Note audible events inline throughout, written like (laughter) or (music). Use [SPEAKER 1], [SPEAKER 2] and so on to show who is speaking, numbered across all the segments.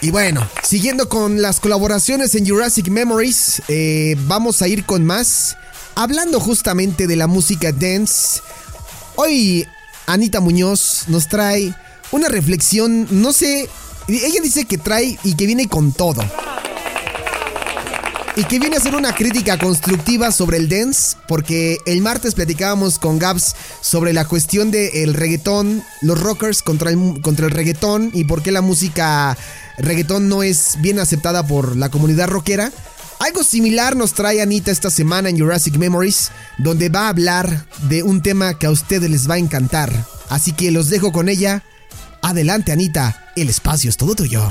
[SPEAKER 1] Y bueno, siguiendo con las colaboraciones en Jurassic Memories, eh, vamos a ir con más. Hablando justamente de la música dance, hoy Anita Muñoz nos trae una reflexión, no sé, ella dice que trae y que viene con todo. Y que viene a ser una crítica constructiva sobre el dance, porque el martes platicábamos con Gabs sobre la cuestión del reggaetón, los rockers contra el, contra el reggaetón y por qué la música reggaetón no es bien aceptada por la comunidad rockera. Algo similar nos trae Anita esta semana en Jurassic Memories, donde va a hablar de un tema que a ustedes les va a encantar. Así que los dejo con ella. Adelante Anita, el espacio es todo tuyo.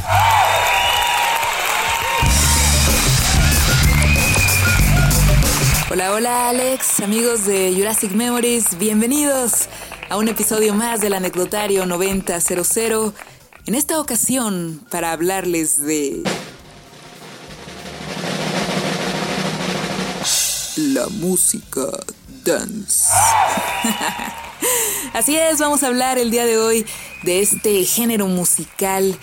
[SPEAKER 2] Hola, hola Alex, amigos de Jurassic Memories, bienvenidos a un episodio más del anecdotario 9000. En esta ocasión, para hablarles de... La música dance. (laughs) Así es, vamos a hablar el día de hoy de este género musical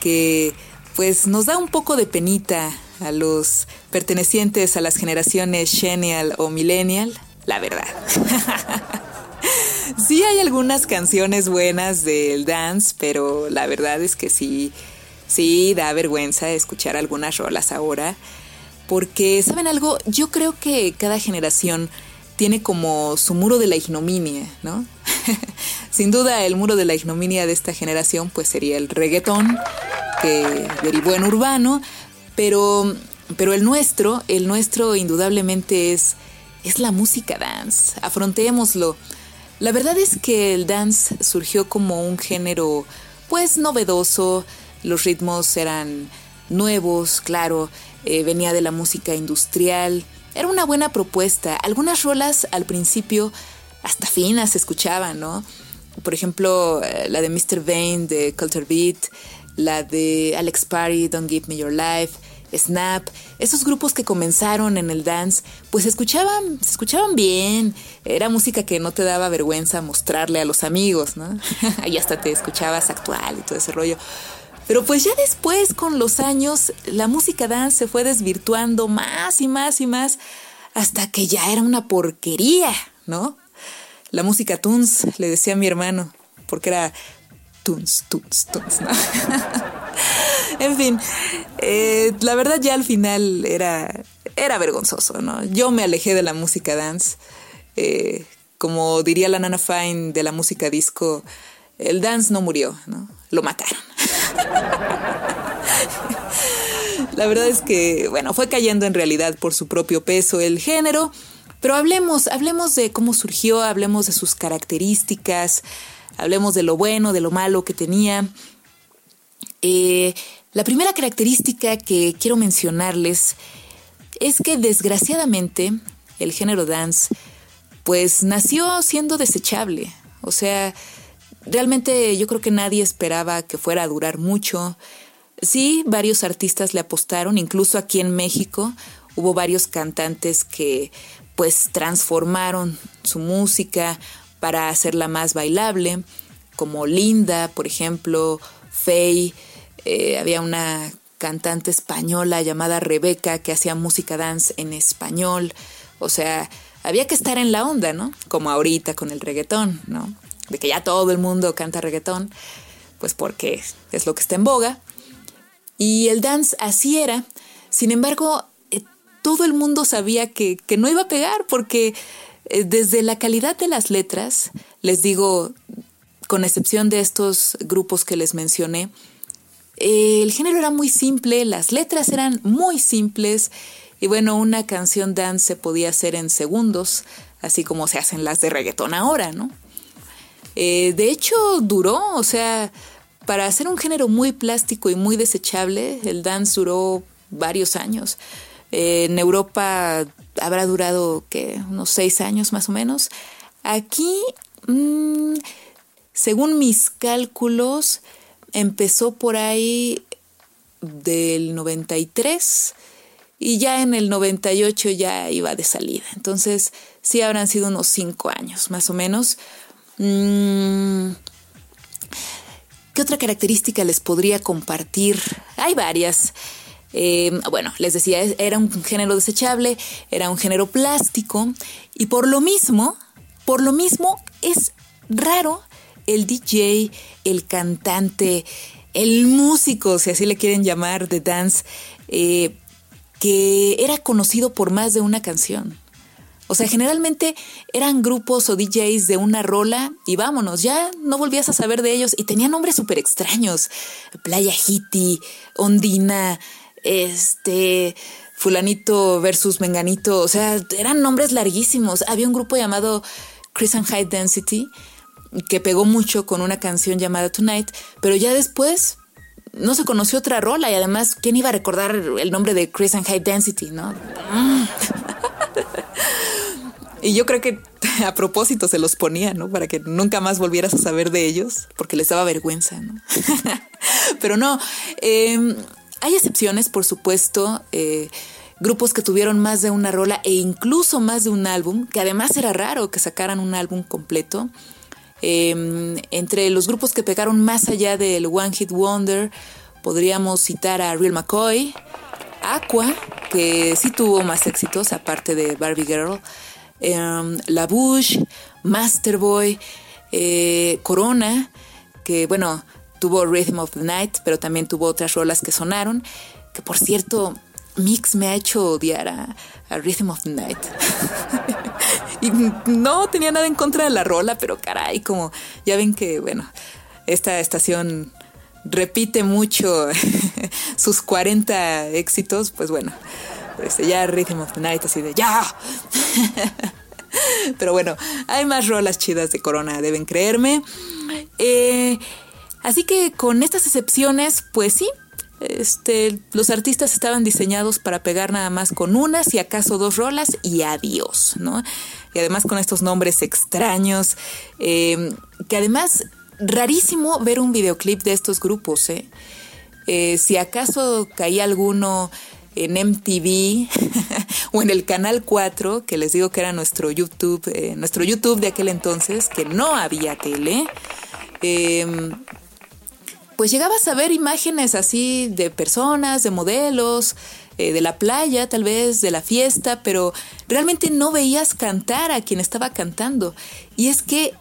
[SPEAKER 2] que pues nos da un poco de penita a los pertenecientes a las generaciones Genial o Millennial, la verdad. (laughs) sí hay algunas canciones buenas del dance, pero la verdad es que sí, sí da vergüenza escuchar algunas rolas ahora. Porque, ¿saben algo? Yo creo que cada generación tiene como su muro de la ignominia, ¿no? (laughs) Sin duda el muro de la ignominia de esta generación pues sería el reggaetón, que derivó en urbano, pero, pero el nuestro, el nuestro indudablemente es, es la música dance. Afrontémoslo. La verdad es que el dance surgió como un género pues novedoso, los ritmos eran nuevos, claro, eh, venía de la música industrial, era una buena propuesta. Algunas rolas al principio hasta finas se escuchaban, ¿no? Por ejemplo, eh, la de Mr. Vane de Culture Beat, la de Alex Parry, Don't Give Me Your Life, Snap, esos grupos que comenzaron en el dance, pues se escuchaban, se escuchaban bien. Era música que no te daba vergüenza mostrarle a los amigos, ¿no? (laughs) y hasta te escuchabas actual y todo ese rollo. Pero pues ya después, con los años, la música dance se fue desvirtuando más y más y más hasta que ya era una porquería, ¿no? La música tunes, le decía a mi hermano, porque era tunes, tunes, tunes, ¿no? (laughs) en fin, eh, la verdad ya al final era, era vergonzoso, ¿no? Yo me alejé de la música dance. Eh, como diría la Nana Fine de la música disco, el dance no murió, ¿no? Lo mataron. (laughs) la verdad es que, bueno, fue cayendo en realidad por su propio peso el género, pero hablemos, hablemos de cómo surgió, hablemos de sus características, hablemos de lo bueno, de lo malo que tenía. Eh, la primera característica que quiero mencionarles es que desgraciadamente el género dance pues nació siendo desechable. O sea, realmente yo creo que nadie esperaba que fuera a durar mucho. Sí, varios artistas le apostaron, incluso aquí en México hubo varios cantantes que pues transformaron su música para hacerla más bailable, como Linda, por ejemplo, Faye, eh, había una cantante española llamada Rebeca que hacía música dance en español, o sea, había que estar en la onda, ¿no? Como ahorita con el reggaetón, ¿no? De que ya todo el mundo canta reggaetón, pues porque es lo que está en boga. Y el dance así era. Sin embargo, eh, todo el mundo sabía que, que, no iba a pegar porque eh, desde la calidad de las letras, les digo, con excepción de estos grupos que les mencioné, eh, el género era muy simple, las letras eran muy simples y bueno, una canción dance se podía hacer en segundos, así como se hacen las de reggaetón ahora, ¿no? Eh, de hecho, duró, o sea, para hacer un género muy plástico y muy desechable, el dance duró varios años. en Europa habrá durado que unos seis años más o menos. Aquí, mm, según mis cálculos, empezó por ahí del 93 y ya en el 98 ya iba de salida. Entonces, sí habrán sido unos cinco años más o menos. Mm, ¿Qué otra característica les podría compartir? Hay varias. Eh, bueno, les decía, era un género desechable, era un género plástico y por lo mismo, por lo mismo es raro el DJ, el cantante, el músico, si así le quieren llamar, de dance, eh, que era conocido por más de una canción. O sea, generalmente eran grupos o DJs de una rola y vámonos, ya no volvías a saber de ellos y tenían nombres súper extraños. Playa Hiti, Ondina, este, fulanito versus menganito, o sea, eran nombres larguísimos. Había un grupo llamado Chris and High Density que pegó mucho con una canción llamada Tonight, pero ya después no se conoció otra rola y además, ¿quién iba a recordar el nombre de Chris and High Density, no? (laughs) Y yo creo que (laughs) a propósito se los ponía, ¿no? Para que nunca más volvieras a saber de ellos, porque les daba vergüenza, ¿no? (laughs) Pero no, em, hay excepciones, por supuesto. Eh, grupos que tuvieron más de una rola e incluso más de un álbum, que además era raro que sacaran un álbum completo. Em, entre los grupos que pegaron más allá del One Hit Wonder, podríamos citar a Real McCoy, Aqua, que sí tuvo más éxitos aparte de Barbie Girl, eh, La Bush, Masterboy, eh, Corona, que bueno, tuvo Rhythm of the Night, pero también tuvo otras rolas que sonaron, que por cierto, Mix me ha hecho odiar a, Rhythm of the Night. (laughs) no tenía nada en contra de la rola, pero caray, como ya ven que, bueno, esta estación repite mucho (laughs) sus 40 éxitos, pues bueno, este, ya Rhythm of the Night, así de ¡ya! (laughs) Pero bueno, hay más rolas chidas de Corona, deben creerme. Eh, así que con estas excepciones, pues sí, este, los artistas estaban diseñados para pegar nada más con una, si acaso dos rolas y adiós, ¿no? Y además con estos nombres extraños, eh, que además rarísimo ver un videoclip de estos grupos, ¿eh? eh si acaso caía alguno en MTV (laughs) o en el Canal 4, que les digo que era nuestro YouTube, eh, nuestro YouTube de aquel entonces, que no había tele, em, pues llegabas a ver imágenes así de personas, de modelos, eh, de la playa, tal vez, de la fiesta, pero realmente no veías cantar a quien estaba cantando. Y es que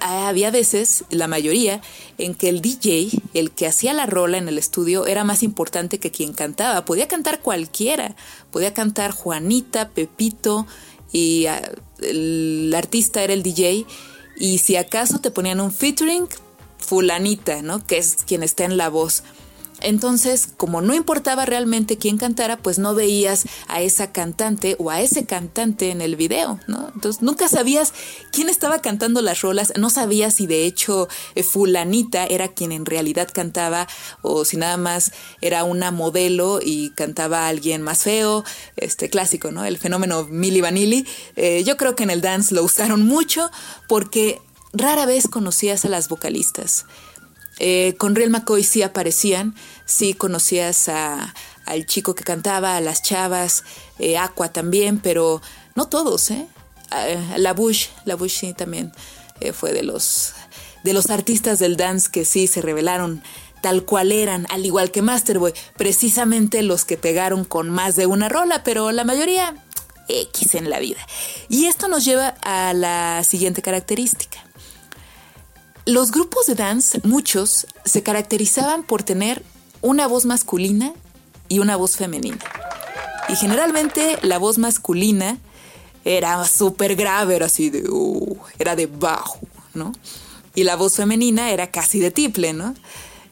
[SPEAKER 2] había veces, la mayoría, en que el DJ, el que hacía la rola en el estudio, era más importante que quien cantaba. Podía cantar cualquiera, podía cantar Juanita, Pepito, y ah, el artista era el DJ. Y si acaso te ponían un featuring, fulanita, ¿no? Que es quien está en la voz. Entonces, como no importaba realmente quién cantara, pues no veías a esa cantante o a ese cantante en el video, ¿no? Entonces, nunca sabías quién estaba cantando las rolas, no sabías si de hecho eh, fulanita era quien en realidad cantaba o si nada más era una modelo y cantaba alguien más feo, este clásico, ¿no? El fenómeno Milli Vanilli. Eh, yo creo que en el dance lo usaron mucho porque rara vez conocías a las vocalistas. Eh, con Real McCoy sí aparecían, sí conocías a, al chico que cantaba, a las chavas, eh, Aqua también, pero no todos, ¿eh? La Bush, la Bush sí también eh, fue de los, de los artistas del dance que sí se revelaron tal cual eran, al igual que Masterboy, precisamente los que pegaron con más de una rola, pero la mayoría X en la vida. Y esto nos lleva a la siguiente característica. Los grupos de dance, muchos, se caracterizaban por tener una voz masculina y una voz femenina. Y generalmente la voz masculina era súper grave, era así de, uh, era de bajo, ¿no? Y la voz femenina era casi de triple, ¿no?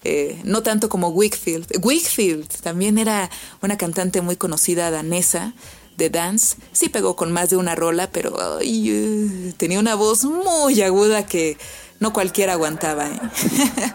[SPEAKER 2] Eh, no tanto como Wickfield. Wickfield también era una cantante muy conocida danesa de dance. Sí pegó con más de una rola, pero uh, tenía una voz muy aguda que no cualquiera aguantaba. ¿eh?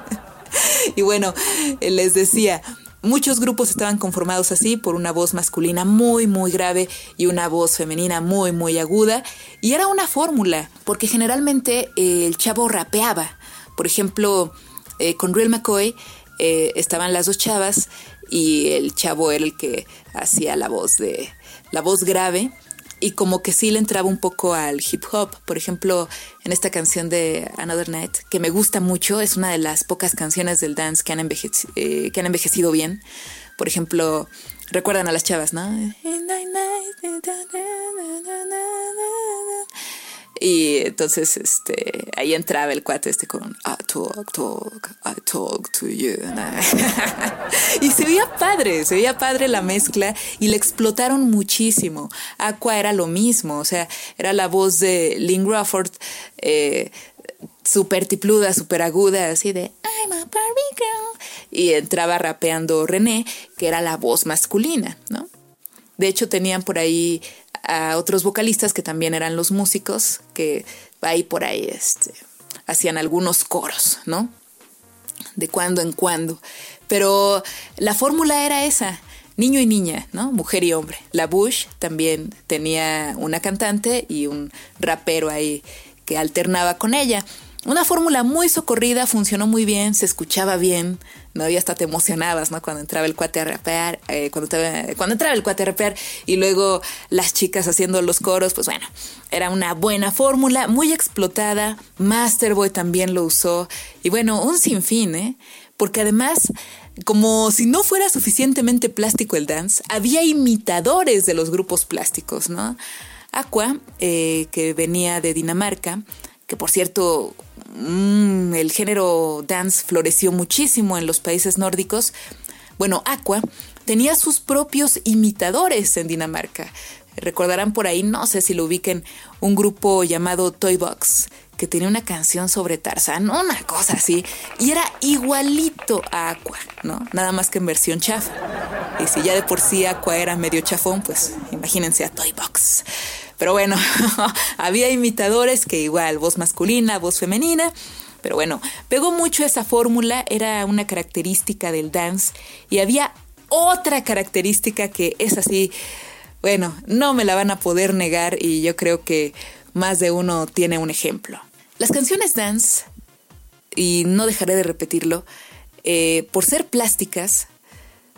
[SPEAKER 2] (laughs) y bueno, les decía, Muchos grupos estaban conformados así por una voz masculina muy muy grave y una voz femenina muy muy aguda y era una fórmula porque generalmente eh, el chavo rapeaba. Por ejemplo, eh, con Real McCoy eh, estaban las dos chavas y el chavo era el que hacía la voz de la voz grave y como que sí le entraba un poco al hip hop. Por ejemplo, en esta canción de Another Night, que me gusta mucho, es una de las pocas canciones del dance que han, eh, envejecido bien. Por ejemplo, recuerdan a las chavas, ¿no? Y entonces este, ahí entraba el cuate este con I talk, talk, I talk to you. (laughs) y se veía padre, se veía padre la mezcla y le explotaron muchísimo. Aqua era lo mismo, o sea, era la voz de Lynn Crawford. Eh, súper tipluda, súper aguda, así de I'm a Barbie girl. Y entraba rapeando René, que era la voz masculina, ¿no? De hecho, tenían por ahí a otros vocalistas que también eran los músicos, que ahí por ahí este, hacían algunos coros, ¿no? De cuando en cuando. Pero la fórmula era esa, niño y niña, ¿no? Mujer y hombre. La Bush también tenía una cantante y un rapero ahí que alternaba con ella. Una fórmula muy socorrida, funcionó muy bien, se escuchaba bien, ¿no? Hasta te emocionabas, ¿no? Cuando entraba el cuate a rapear, eh, cuando, cuando entraba el cuate a rapear y luego las chicas haciendo los coros, pues bueno, era una buena fórmula, muy explotada, Masterboy también lo usó y bueno, un sinfín, ¿eh? Porque además como si no fuera suficientemente plástico el dance, había imitadores de los grupos plásticos, ¿no? Aqua, eh, que venía de Dinamarca, que por cierto Mm, el género dance floreció muchísimo en los países nórdicos. Bueno, Aqua tenía sus propios imitadores en Dinamarca. Recordarán por ahí, no sé si lo ubiquen, un grupo llamado Toy Box, que tenía una canción sobre Tarzán, una cosa así, y era igualito a Aqua, ¿no? Nada más que en versión chafa. Y si ya de por sí Aqua era medio chafón, pues imagínense a Toy Box. Pero bueno, (laughs) había imitadores que igual, voz masculina, voz femenina. Pero bueno, pegó mucho esa fórmula, era una característica del dance. Y había otra característica que es así, bueno, no me la van a poder negar y yo creo que más de uno tiene un ejemplo. Las canciones dance, y no dejaré de repetirlo, eh, por ser plásticas,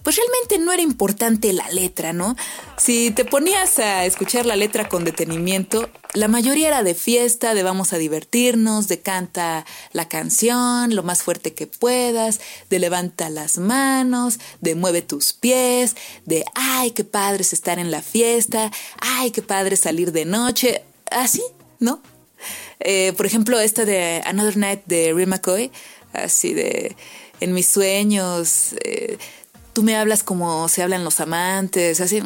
[SPEAKER 2] pues realmente no era importante la letra, ¿no? Si te ponías a escuchar la letra con detenimiento, la mayoría era de fiesta, de vamos a divertirnos, de canta la canción lo más fuerte que puedas, de levanta las manos, de mueve tus pies, de ay, qué padre es estar en la fiesta, ay, qué padre salir de noche, así, ¿no? Eh, por ejemplo, esta de Another Night de Ray McCoy, así de en mis sueños. Eh, tú me hablas como se hablan los amantes, así,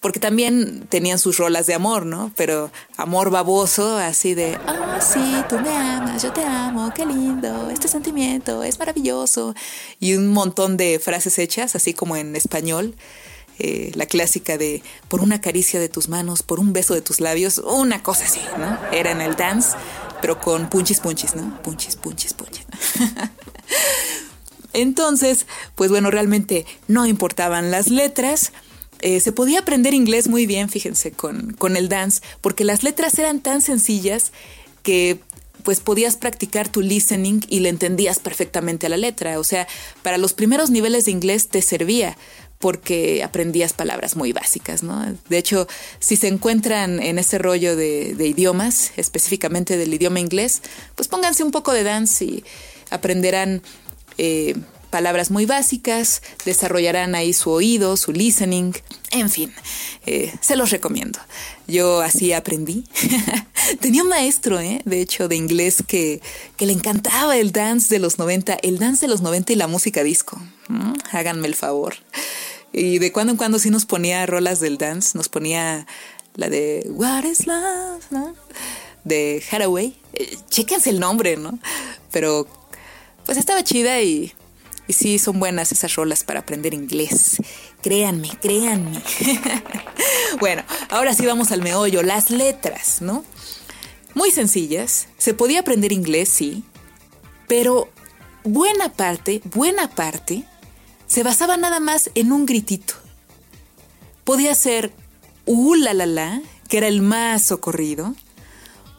[SPEAKER 2] porque también tenían sus rolas de amor, ¿no? Pero amor baboso, así de, oh, sí, tú me amas, yo te amo, qué lindo, este sentimiento es maravilloso. Y un montón de frases hechas, así como en español. Eh, la clásica de por una caricia de tus manos, por un beso de tus labios, una cosa así, ¿no? Era en el dance, pero con punchis punchis, ¿no? Punchis, punchis, punchis. (laughs) Entonces, pues bueno, realmente no importaban las letras. Eh, se podía aprender inglés muy bien, fíjense, con, con el dance, porque las letras eran tan sencillas que pues podías practicar tu listening y le entendías perfectamente a la letra. O sea, para los primeros niveles de inglés te servía porque aprendías palabras muy básicas, ¿no? De hecho, si se encuentran en ese rollo de, idiomas, específicamente del idioma inglés, pues pónganse un poco de dance y aprenderán eh, palabras muy básicas, desarrollarán ahí su oído, su listening, en fin, eh, se los recomiendo. Yo así aprendí. (laughs) Tenía un maestro, eh, de hecho, de inglés que, le encantaba el dance de los 90, el dance de los 90 y la música disco. Mm, háganme el favor. Y de cuando en cuando sí nos ponía rolas del dance, nos ponía la de What is Love, ¿no? De Hathaway. chéquense el nombre, ¿no? Pero pues estaba chida y, y sí, son buenas esas rolas para aprender inglés. Créanme, créanme. (laughs) bueno, ahora sí vamos al meollo, las letras, ¿no? Muy sencillas, se podía aprender inglés, sí, pero buena parte, buena parte, se basaba nada más en un gritito. Podía ser uh la la la, que era el más socorrido.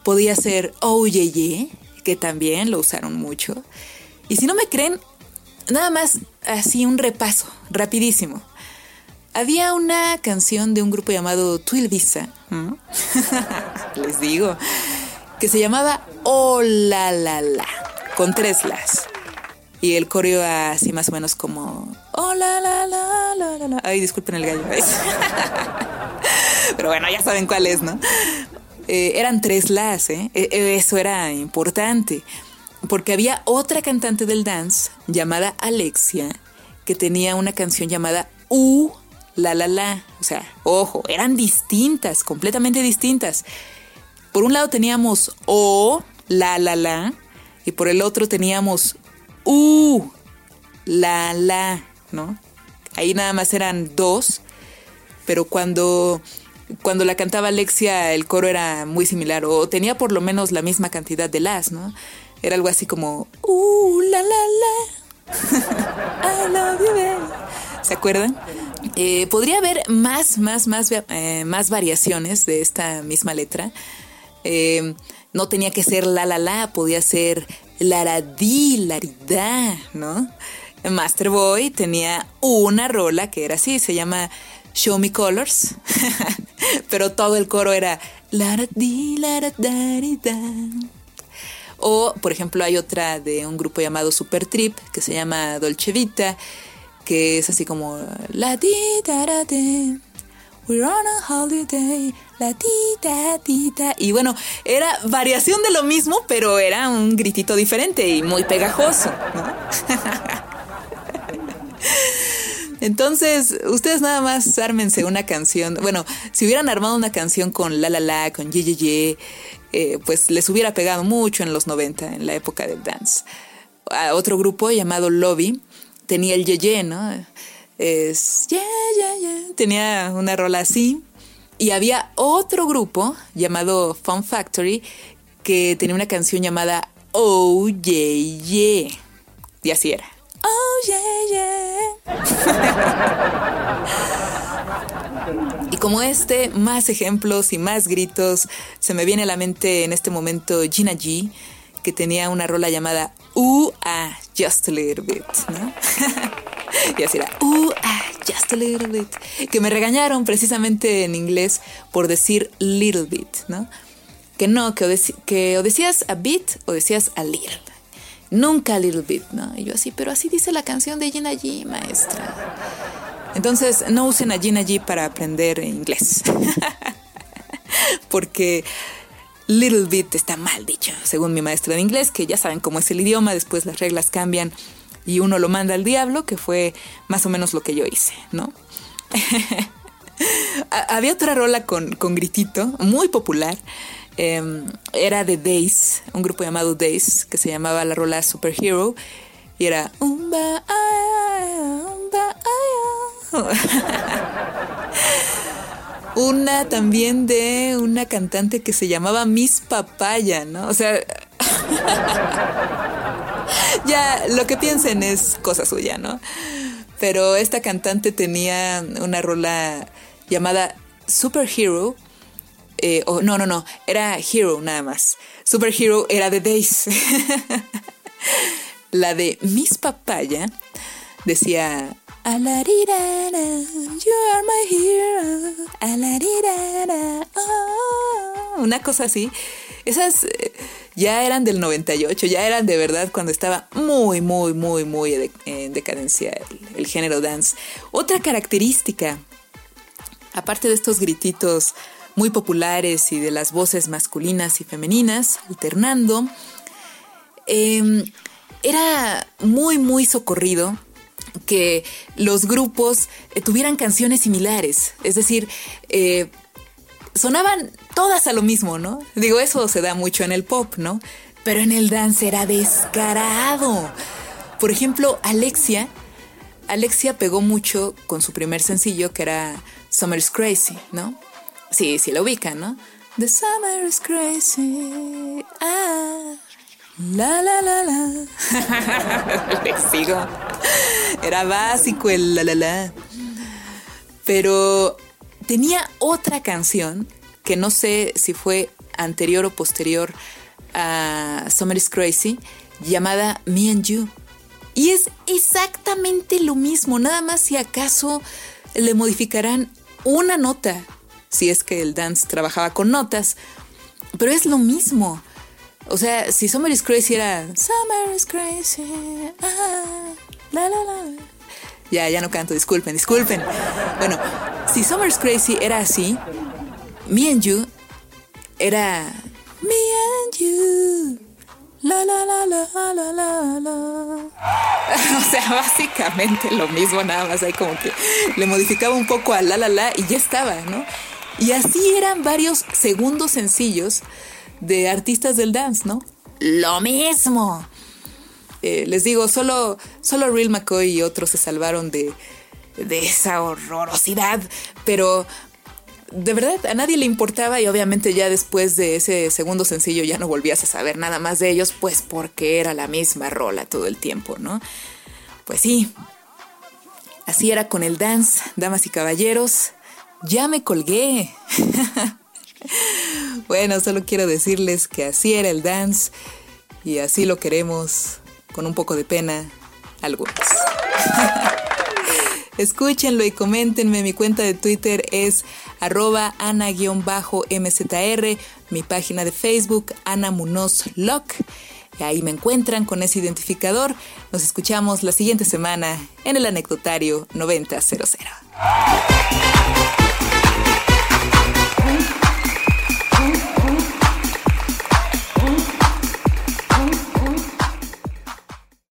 [SPEAKER 2] Podía ser oh ye ye, que también lo usaron mucho. Y si no me creen, nada más así un repaso, rapidísimo. Había una canción de un grupo llamado Twilvisa, (laughs) les digo, que se llamaba Oh la la la, con tres las. Y el coreo así más o menos como Oh la la la la la. Ay, disculpen el gallo. (laughs) Pero bueno, ya saben cuál es, ¿no? Eh, eran tres las, ¿eh? E, e, eso era importante. Porque había otra cantante del dance llamada Alexia que tenía una canción llamada U la la la. O sea, ojo, eran distintas, completamente distintas. Por un lado teníamos O la la la y por el otro teníamos U la la, ¿no? Ahí nada más eran dos, pero cuando cuando la cantaba Alexia el coro era muy similar o tenía por lo menos la misma cantidad de las, ¿no? Era algo así como uh la la la (laughs) I love you ¿Se acuerdan? Eh, podría haber más, más, más, eh, más variaciones de esta misma letra. Eh, no tenía que ser la la la, podía ser laradí, laridá, ¿no? Master Boy tenía una rola que era así, se llama Show Me Colors, (laughs) pero todo el coro era laradí, laradá, O, por ejemplo, hay otra de un grupo llamado Super Trip que se llama Dolce Vita, que es así como la di We're on a holiday, la ti ta Y bueno, era variación de lo mismo, pero era un gritito diferente y muy pegajoso. (laughs) Entonces, ustedes nada más ármense una canción. Bueno, si hubieran armado una canción con La La La, con Ye Ye Ye, eh, pues les hubiera pegado mucho en los 90, en la época del dance. Otro grupo llamado Lobby tenía el Ye Ye, ¿no? Es yeah, yeah, yeah. Tenía una rola así. Y había otro grupo llamado Fun Factory que tenía una canción llamada Oh Yeah Yeah. Y así era. Oh yeah, yeah. (laughs) y como este, más ejemplos y más gritos. Se me viene a la mente en este momento Gina G, que tenía una rola llamada Uh Ah, Just a Little Bit, ¿no? (laughs) y así era, uh Ah, Just a Little Bit. Que me regañaron precisamente en inglés por decir little bit, ¿no? Que no, que que o decías a bit o decías a little. Nunca Little Bit, ¿no? Y yo así, pero así dice la canción de Gina G, maestra. Entonces, no usen a Gina G para aprender inglés. (laughs) Porque Little Bit está mal dicho, según mi maestra de inglés, que ya saben cómo es el idioma, después las reglas cambian y uno lo manda al diablo, que fue más o menos lo que yo hice, ¿no? (laughs) Había otra rola con, con gritito, muy popular, Em, era de Days, un grupo llamado Days, que se llamaba la rola Superhero, y era... (laughs) una también de una cantante que se llamaba Miss Papaya, ¿no? O sea... (laughs) (laughs) ya lo que piensen es cosa suya, ¿no? Pero esta cantante tenía una rola llamada Superhero eh, no, no, no, era Hero nada más. Superhero era de Days. (laughs) la de Miss Papaya decía Alarirara, you are my hero. Alarirara, oh. Una cosa así. Esas eh, ya eran del 98, ya eran de verdad cuando estaba muy, muy, muy, muy en decadencia el género dance. Otra característica, aparte de estos grititos muy populares y de las voces masculinas y femeninas alternando. Em, era muy, muy socorrido que los grupos eh, tuvieran canciones similares, es decir, eh, sonaban todas a lo mismo, ¿no? Digo, eso se da mucho en el pop, ¿no? Pero en el dance era descarado. Por ejemplo, Alexia, Alexia pegó mucho con su primer sencillo que era Summer's Crazy, ¿no? Sí, sí la ubican, ¿no? The summer is crazy. Ah. La la la la. (laughs) Le sigo. Era básico el la la la. Pero tenía otra canción que no sé si fue anterior o posterior a Summer is Crazy, llamada Me and You. Y es exactamente lo mismo, nada más si acaso le modificarán una nota, si es que el dance trabajaba con notas, pero es lo mismo. O sea, si Summer is Crazy era Summer is Crazy, ah, la la la. Ya, ya no canto, disculpen, disculpen. Bueno, si Summer is Crazy era así, Me and You era Me and You. La la la la la la la. (laughs) O sea, básicamente lo mismo, nada más hay como que le modificaba un poco a la la la y ya estaba, ¿no? Y así eran varios segundos sencillos de artistas del dance, ¿no? Lo mismo. Eh, les digo, solo, solo Real McCoy y otros se salvaron de, de esa horrorosidad, pero de verdad a nadie le importaba y obviamente ya después de ese segundo sencillo ya no volvías a saber nada más de ellos, pues porque era la misma rola todo el tiempo, ¿no? Pues sí, así era con el dance, damas y caballeros, ya me colgué. (laughs) bueno, solo quiero decirles que así era el dance y así lo queremos, con un poco de pena, algunos. (laughs) Escúchenlo y coméntenme. Mi cuenta de Twitter es arroba ana-mzr. Mi página de Facebook, Ana Munoz Lock. Y ahí me encuentran con ese identificador. Nos escuchamos la siguiente semana en el anecdotario 9000.